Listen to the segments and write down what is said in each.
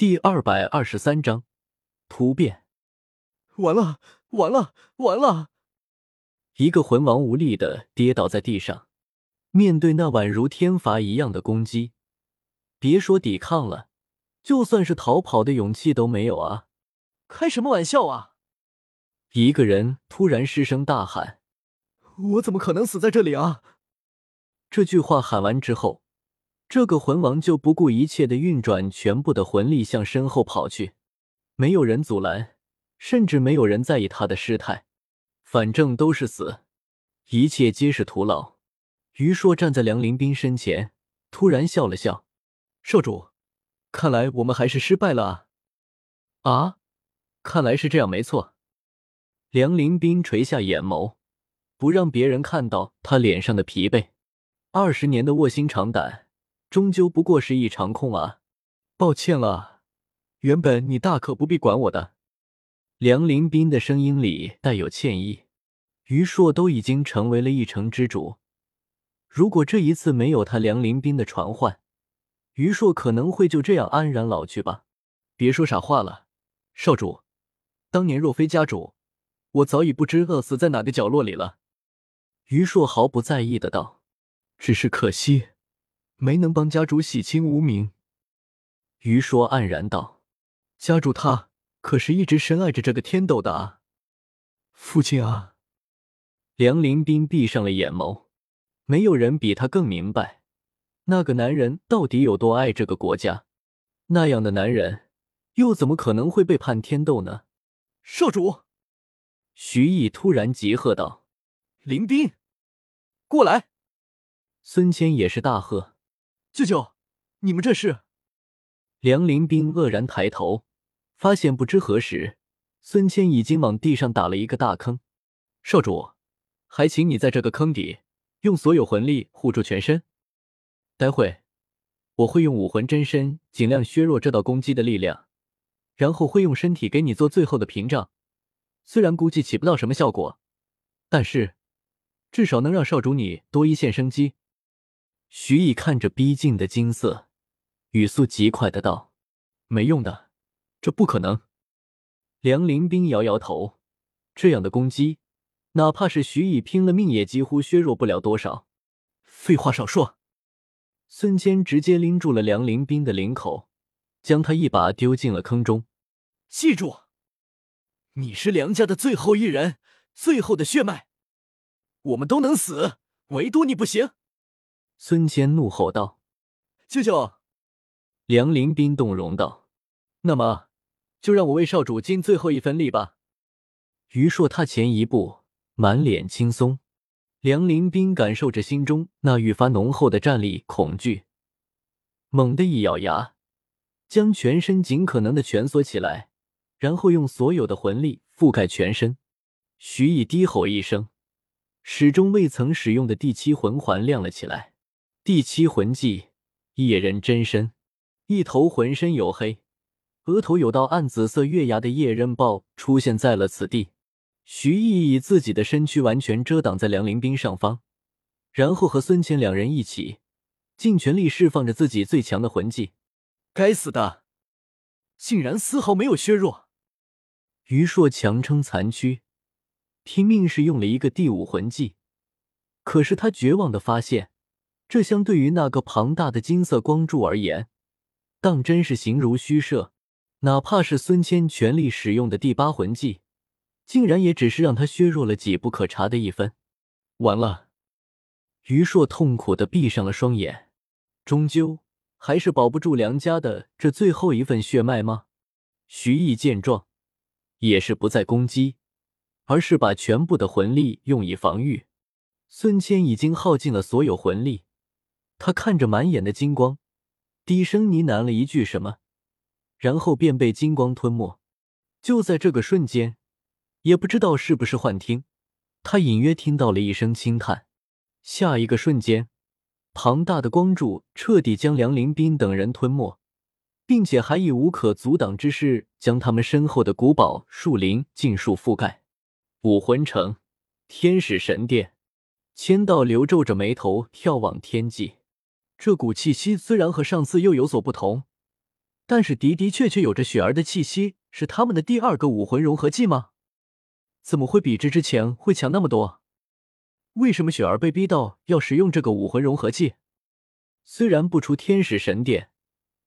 第二百二十三章突变。完了，完了，完了！一个魂王无力的跌倒在地上，面对那宛如天罚一样的攻击，别说抵抗了，就算是逃跑的勇气都没有啊！开什么玩笑啊！一个人突然失声大喊：“我怎么可能死在这里啊！”这句话喊完之后。这个魂王就不顾一切的运转全部的魂力向身后跑去，没有人阻拦，甚至没有人在意他的失态，反正都是死，一切皆是徒劳。于硕站在梁林斌身前，突然笑了笑：“少主，看来我们还是失败了啊！”啊，看来是这样，没错。梁林斌垂下眼眸，不让别人看到他脸上的疲惫。二十年的卧薪尝胆。终究不过是一场空啊！抱歉了，原本你大可不必管我的。梁林斌的声音里带有歉意。于硕都已经成为了一城之主，如果这一次没有他梁林斌的传唤，于硕可能会就这样安然老去吧。别说傻话了，少主，当年若非家主，我早已不知饿死在哪个角落里了。于硕毫不在意的道：“只是可惜。”没能帮家主洗清无名，于说黯然道：“家主他可是一直深爱着这个天斗的啊，父亲啊！”梁林斌闭上了眼眸，没有人比他更明白那个男人到底有多爱这个国家。那样的男人又怎么可能会背叛天斗呢？少主，徐毅突然急喝道：“林斌，过来！”孙谦也是大喝。舅舅，你们这是？梁林斌愕然抬头，发现不知何时，孙谦已经往地上打了一个大坑。少主，还请你在这个坑底用所有魂力护住全身。待会我会用武魂真身尽量削弱这道攻击的力量，然后会用身体给你做最后的屏障。虽然估计起不到什么效果，但是至少能让少主你多一线生机。徐毅看着逼近的金色，语速极快的道：“没用的，这不可能。”梁林兵摇摇头：“这样的攻击，哪怕是徐毅拼了命，也几乎削弱不了多少。”废话少说。孙坚直接拎住了梁林兵的领口，将他一把丢进了坑中。记住，你是梁家的最后一人，最后的血脉，我们都能死，唯独你不行。孙坚怒吼道：“舅舅！”梁林斌动容道：“那么，就让我为少主尽最后一分力吧。”于硕踏前一步，满脸轻松。梁林斌感受着心中那愈发浓厚的战栗恐惧，猛地一咬牙，将全身尽可能的蜷缩起来，然后用所有的魂力覆盖全身。徐毅低吼一声，始终未曾使用的第七魂环亮了起来。第七魂技夜刃真身，一头浑身黝黑、额头有道暗紫色月牙的夜刃豹出现在了此地。徐毅以自己的身躯完全遮挡在梁林兵上方，然后和孙谦两人一起，尽全力释放着自己最强的魂技。该死的，竟然丝毫没有削弱！于硕强撑残躯，拼命是用了一个第五魂技，可是他绝望的发现。这相对于那个庞大的金色光柱而言，当真是形如虚设。哪怕是孙谦全力使用的第八魂技，竟然也只是让他削弱了几不可察的一分。完了，于硕痛苦的闭上了双眼。终究还是保不住梁家的这最后一份血脉吗？徐毅见状，也是不再攻击，而是把全部的魂力用以防御。孙谦已经耗尽了所有魂力。他看着满眼的金光，低声呢喃了一句什么，然后便被金光吞没。就在这个瞬间，也不知道是不是幻听，他隐约听到了一声轻叹。下一个瞬间，庞大的光柱彻底将梁林斌等人吞没，并且还以无可阻挡之势将他们身后的古堡、树林尽数覆盖。武魂城，天使神殿，千道流皱着眉头眺望天际。这股气息虽然和上次又有所不同，但是的的确确有着雪儿的气息，是他们的第二个武魂融合技吗？怎么会比之之前会强那么多？为什么雪儿被逼到要使用这个武魂融合技？虽然不出天使神殿，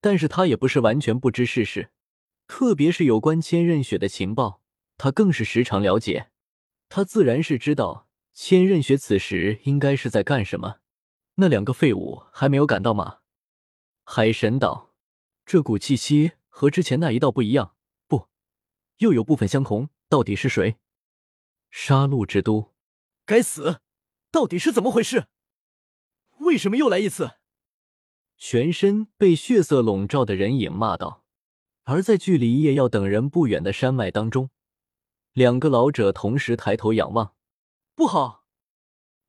但是他也不是完全不知世事，特别是有关千仞雪的情报，他更是时常了解。他自然是知道千仞雪此时应该是在干什么。那两个废物还没有赶到吗？海神道，这股气息和之前那一道不一样，不，又有部分相同，到底是谁？杀戮之都，该死！到底是怎么回事？为什么又来一次？全身被血色笼罩的人影骂道。而在距离叶耀等人不远的山脉当中，两个老者同时抬头仰望。不好，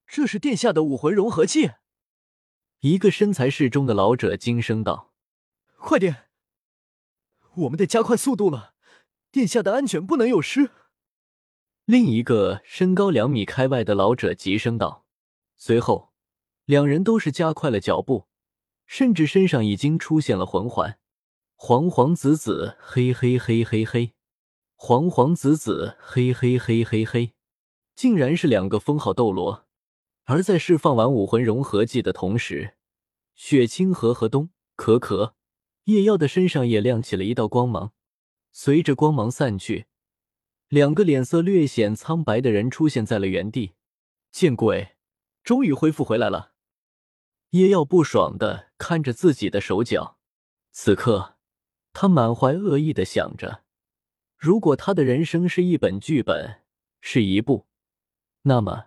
这是殿下的武魂融合技！一个身材适中的老者惊声道：“快点，我们得加快速度了，殿下的安全不能有失。”另一个身高两米开外的老者急声道。随后，两人都是加快了脚步，甚至身上已经出现了魂环。黄黄紫紫，黑黑黑黑黑，黄黄紫紫，黑黑黑黑黑，竟然是两个封号斗罗。而在释放完武魂融合技的同时，雪清河和东可可、叶耀的身上也亮起了一道光芒。随着光芒散去，两个脸色略显苍白的人出现在了原地。见鬼，终于恢复回来了！叶耀不爽的看着自己的手脚，此刻。他满怀恶意的想着：如果他的人生是一本剧本，是一部，那么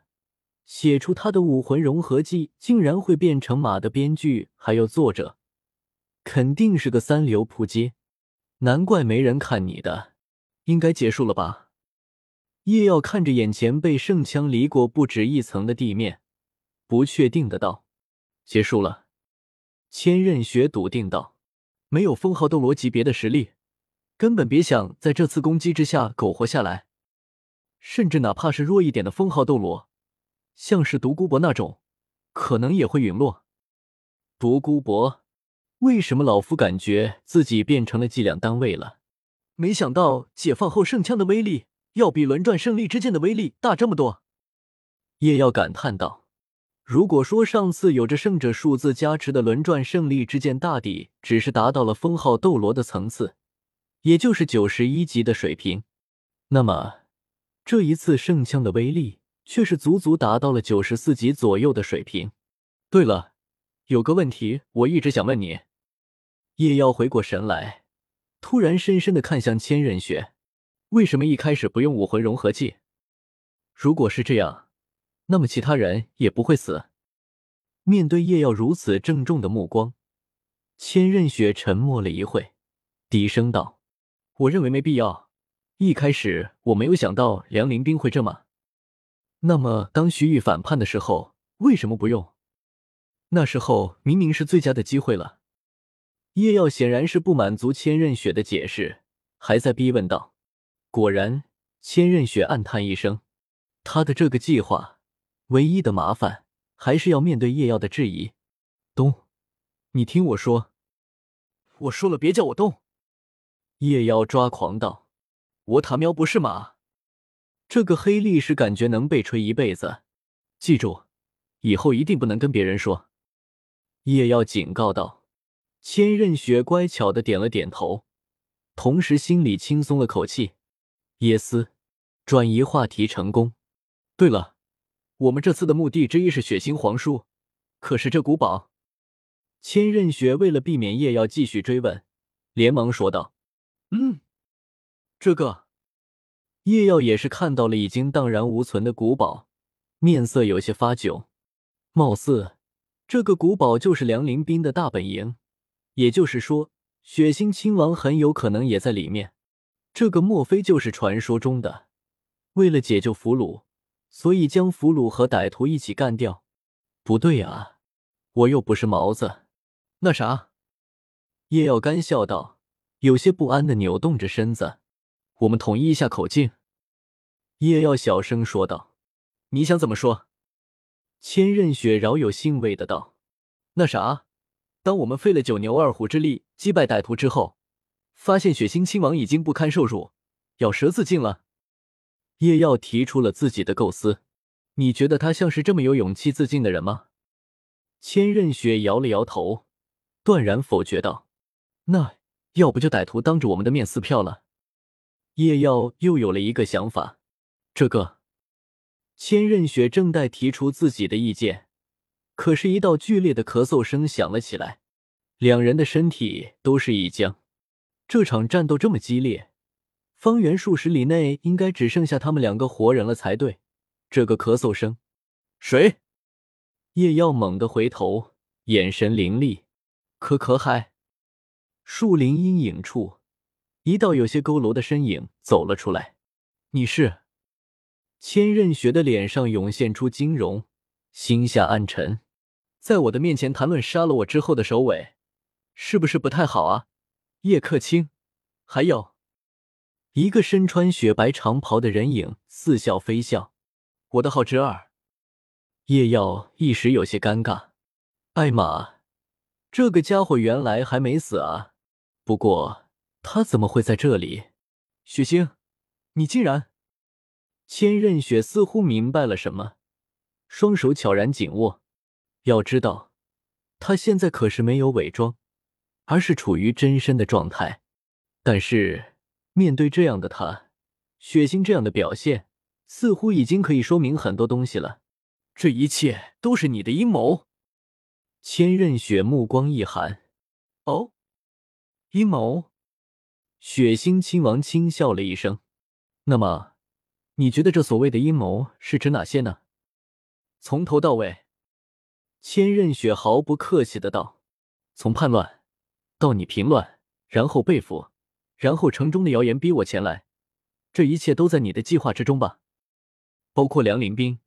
写出他的武魂融合技竟然会变成马的编剧还有作者，肯定是个三流扑街。难怪没人看你的，应该结束了吧？叶耀看着眼前被圣枪离过不止一层的地面，不确定的道：“结束了。”千仞雪笃定道。没有封号斗罗级别的实力，根本别想在这次攻击之下苟活下来。甚至哪怕是弱一点的封号斗罗，像是独孤博那种，可能也会陨落。独孤博，为什么老夫感觉自己变成了计量单位了？没想到解放后圣枪的威力要比轮转胜利之剑的威力大这么多。叶耀感叹道。如果说上次有着圣者数字加持的轮转胜利之剑大抵只是达到了封号斗罗的层次，也就是九十一级的水平，那么这一次圣枪的威力却是足足达到了九十四级左右的水平。对了，有个问题我一直想问你。叶妖回过神来，突然深深的看向千仞雪，为什么一开始不用武魂融合技？如果是这样。那么其他人也不会死。面对叶耀如此郑重的目光，千仞雪沉默了一会，低声道：“我认为没必要。一开始我没有想到梁林兵会这么……那么当徐玉反叛的时候，为什么不用？那时候明明是最佳的机会了。”叶耀显然是不满足千仞雪的解释，还在逼问道：“果然。”千仞雪暗叹一声，他的这个计划。唯一的麻烦还是要面对叶耀的质疑。东，你听我说，我说了别叫我动。叶耀抓狂道：“我塔喵不是马，这个黑历史感觉能被吹一辈子。记住，以后一定不能跟别人说。”叶耀警告道。千仞雪乖巧的点了点头，同时心里轻松了口气。耶斯，转移话题成功。对了。我们这次的目的之一是血腥皇叔，可是这古堡，千仞雪为了避免叶耀继续追问，连忙说道：“嗯，这个。”叶耀也是看到了已经荡然无存的古堡，面色有些发窘。貌似这个古堡就是梁林斌的大本营，也就是说，血腥亲王很有可能也在里面。这个莫非就是传说中的为了解救俘虏？所以将俘虏和歹徒一起干掉，不对啊！我又不是毛子。那啥，叶耀干笑道，有些不安的扭动着身子。我们统一一下口径。叶耀小声说道：“你想怎么说？”千仞雪饶有兴味的道：“那啥，当我们费了九牛二虎之力击败歹徒之后，发现血腥亲王已经不堪受辱，咬舌自尽了。叶耀提出了自己的构思，你觉得他像是这么有勇气自尽的人吗？千仞雪摇了摇头，断然否决道：“那要不就歹徒当着我们的面撕票了。”叶耀又有了一个想法，这个千仞雪正待提出自己的意见，可是，一道剧烈的咳嗽声响了起来，两人的身体都是一僵。这场战斗这么激烈，方圆数十里内应该只剩下他们两个活人了才对。这个咳嗽声，谁？叶耀猛地回头，眼神凌厉。可可海，树林阴影处，一道有些佝偻的身影走了出来。你是？千仞雪的脸上涌现出惊容，心下暗沉，在我的面前谈论杀了我之后的首尾，是不是不太好啊？叶克清，还有一个身穿雪白长袍的人影似笑非笑。我的好侄儿。叶耀一时有些尴尬，艾玛，这个家伙原来还没死啊！不过他怎么会在这里？雪星，你竟然……千仞雪似乎明白了什么，双手悄然紧握。要知道，他现在可是没有伪装，而是处于真身的状态。但是面对这样的他，血星这样的表现，似乎已经可以说明很多东西了。这一切都是你的阴谋，千仞雪目光一寒。哦，阴谋？血腥亲王轻笑了一声。那么，你觉得这所谓的阴谋是指哪些呢？从头到尾，千仞雪毫不客气的道：“从叛乱到你平乱，然后被俘，然后城中的谣言逼我前来，这一切都在你的计划之中吧？包括梁林兵。”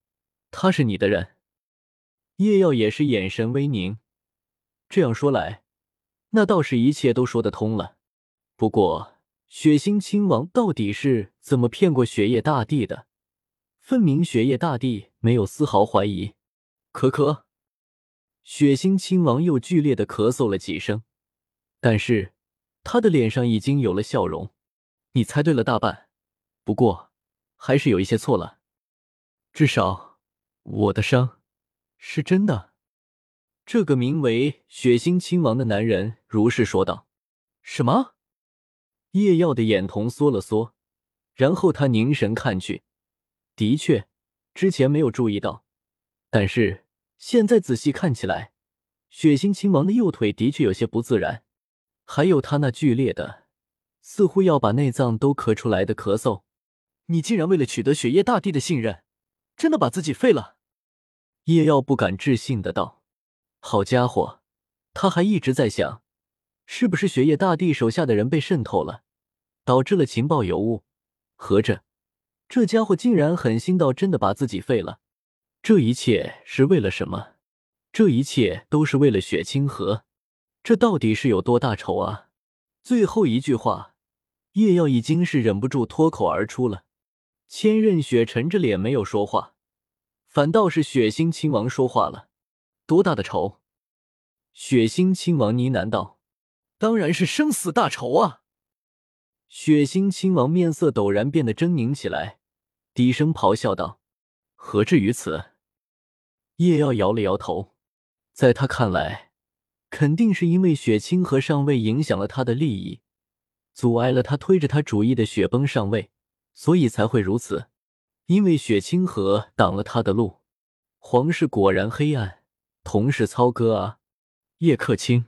他是你的人，叶耀也是眼神微凝。这样说来，那倒是一切都说得通了。不过，血腥亲王到底是怎么骗过雪夜大帝的？分明雪夜大帝没有丝毫怀疑。咳咳，血腥亲王又剧烈的咳嗽了几声，但是他的脸上已经有了笑容。你猜对了大半，不过还是有一些错了，至少。我的伤是真的。这个名为血腥亲王的男人如是说道。什么？叶耀的眼瞳缩了缩，然后他凝神看去，的确，之前没有注意到，但是现在仔细看起来，血腥亲王的右腿的确有些不自然，还有他那剧烈的，似乎要把内脏都咳出来的咳嗽。你竟然为了取得雪夜大帝的信任！真的把自己废了，叶耀不敢置信的道：“好家伙，他还一直在想，是不是雪夜大帝手下的人被渗透了，导致了情报有误？合着这家伙竟然狠心到真的把自己废了？这一切是为了什么？这一切都是为了雪清河？这到底是有多大仇啊？”最后一句话，叶耀已经是忍不住脱口而出了。千仞雪沉着脸没有说话，反倒是血腥亲王说话了。多大的仇？血腥亲王呢喃道：“当然是生死大仇啊！”血腥亲王面色陡然变得狰狞起来，低声咆哮道：“何至于此？”叶耀摇了摇头，在他看来，肯定是因为雪清河上位影响了他的利益，阻碍了他推着他主意的雪崩上位。所以才会如此，因为雪清河挡了他的路。皇室果然黑暗，同是操戈啊！叶克清，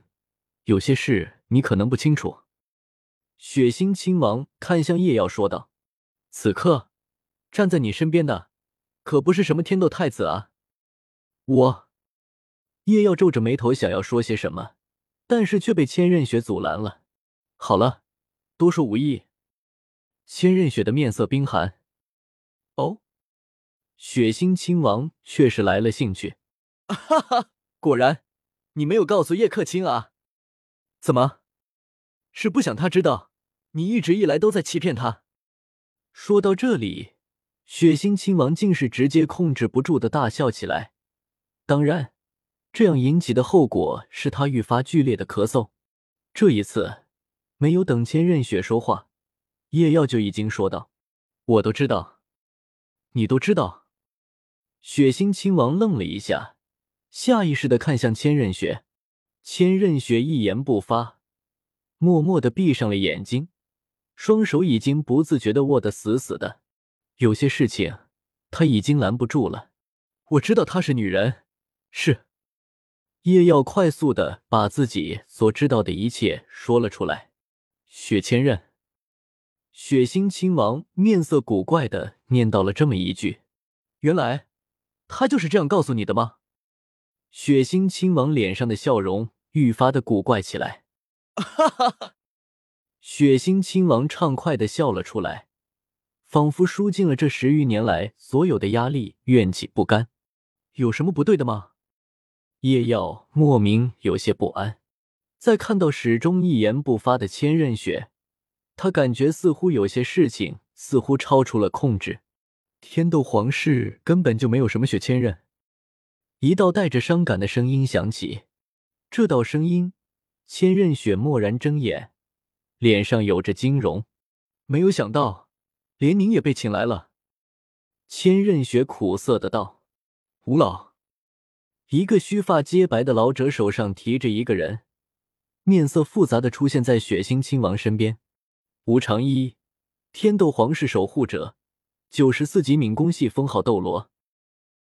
有些事你可能不清楚。血腥亲王看向叶耀说道：“此刻站在你身边的，可不是什么天斗太子啊！”我，叶耀皱着眉头想要说些什么，但是却被千仞雪阻拦了。好了，多说无益。千仞雪的面色冰寒。哦，血腥亲王却是来了兴趣。哈哈，果然，你没有告诉叶克清啊？怎么，是不想他知道你一直以来都在欺骗他？说到这里，血腥亲王竟是直接控制不住的大笑起来。当然，这样引起的后果是他愈发剧烈的咳嗽。这一次。没有等千仞雪说话，叶耀就已经说道：“我都知道，你都知道。”血腥亲王愣了一下，下意识的看向千仞雪。千仞雪一言不发，默默的闭上了眼睛，双手已经不自觉的握得死死的。有些事情，他已经拦不住了。我知道她是女人，是。叶耀快速的把自己所知道的一切说了出来。雪千仞，血腥亲王面色古怪的念叨了这么一句：“原来，他就是这样告诉你的吗？”血腥亲王脸上的笑容愈发的古怪起来，哈哈哈！血腥亲王畅快的笑了出来，仿佛输尽了这十余年来所有的压力、怨气、不甘。有什么不对的吗？叶耀莫名有些不安，在看到始终一言不发的千仞雪，他感觉似乎有些事情似乎超出了控制。天斗皇室根本就没有什么雪千仞。一道带着伤感的声音响起，这道声音，千仞雪蓦然睁眼，脸上有着惊容。没有想到，连您也被请来了。千仞雪苦涩的道：“吴老。”一个须发皆白的老者手上提着一个人，面色复杂的出现在血腥亲王身边。吴长一，天斗皇室守护者，九十四级敏攻系封号斗罗。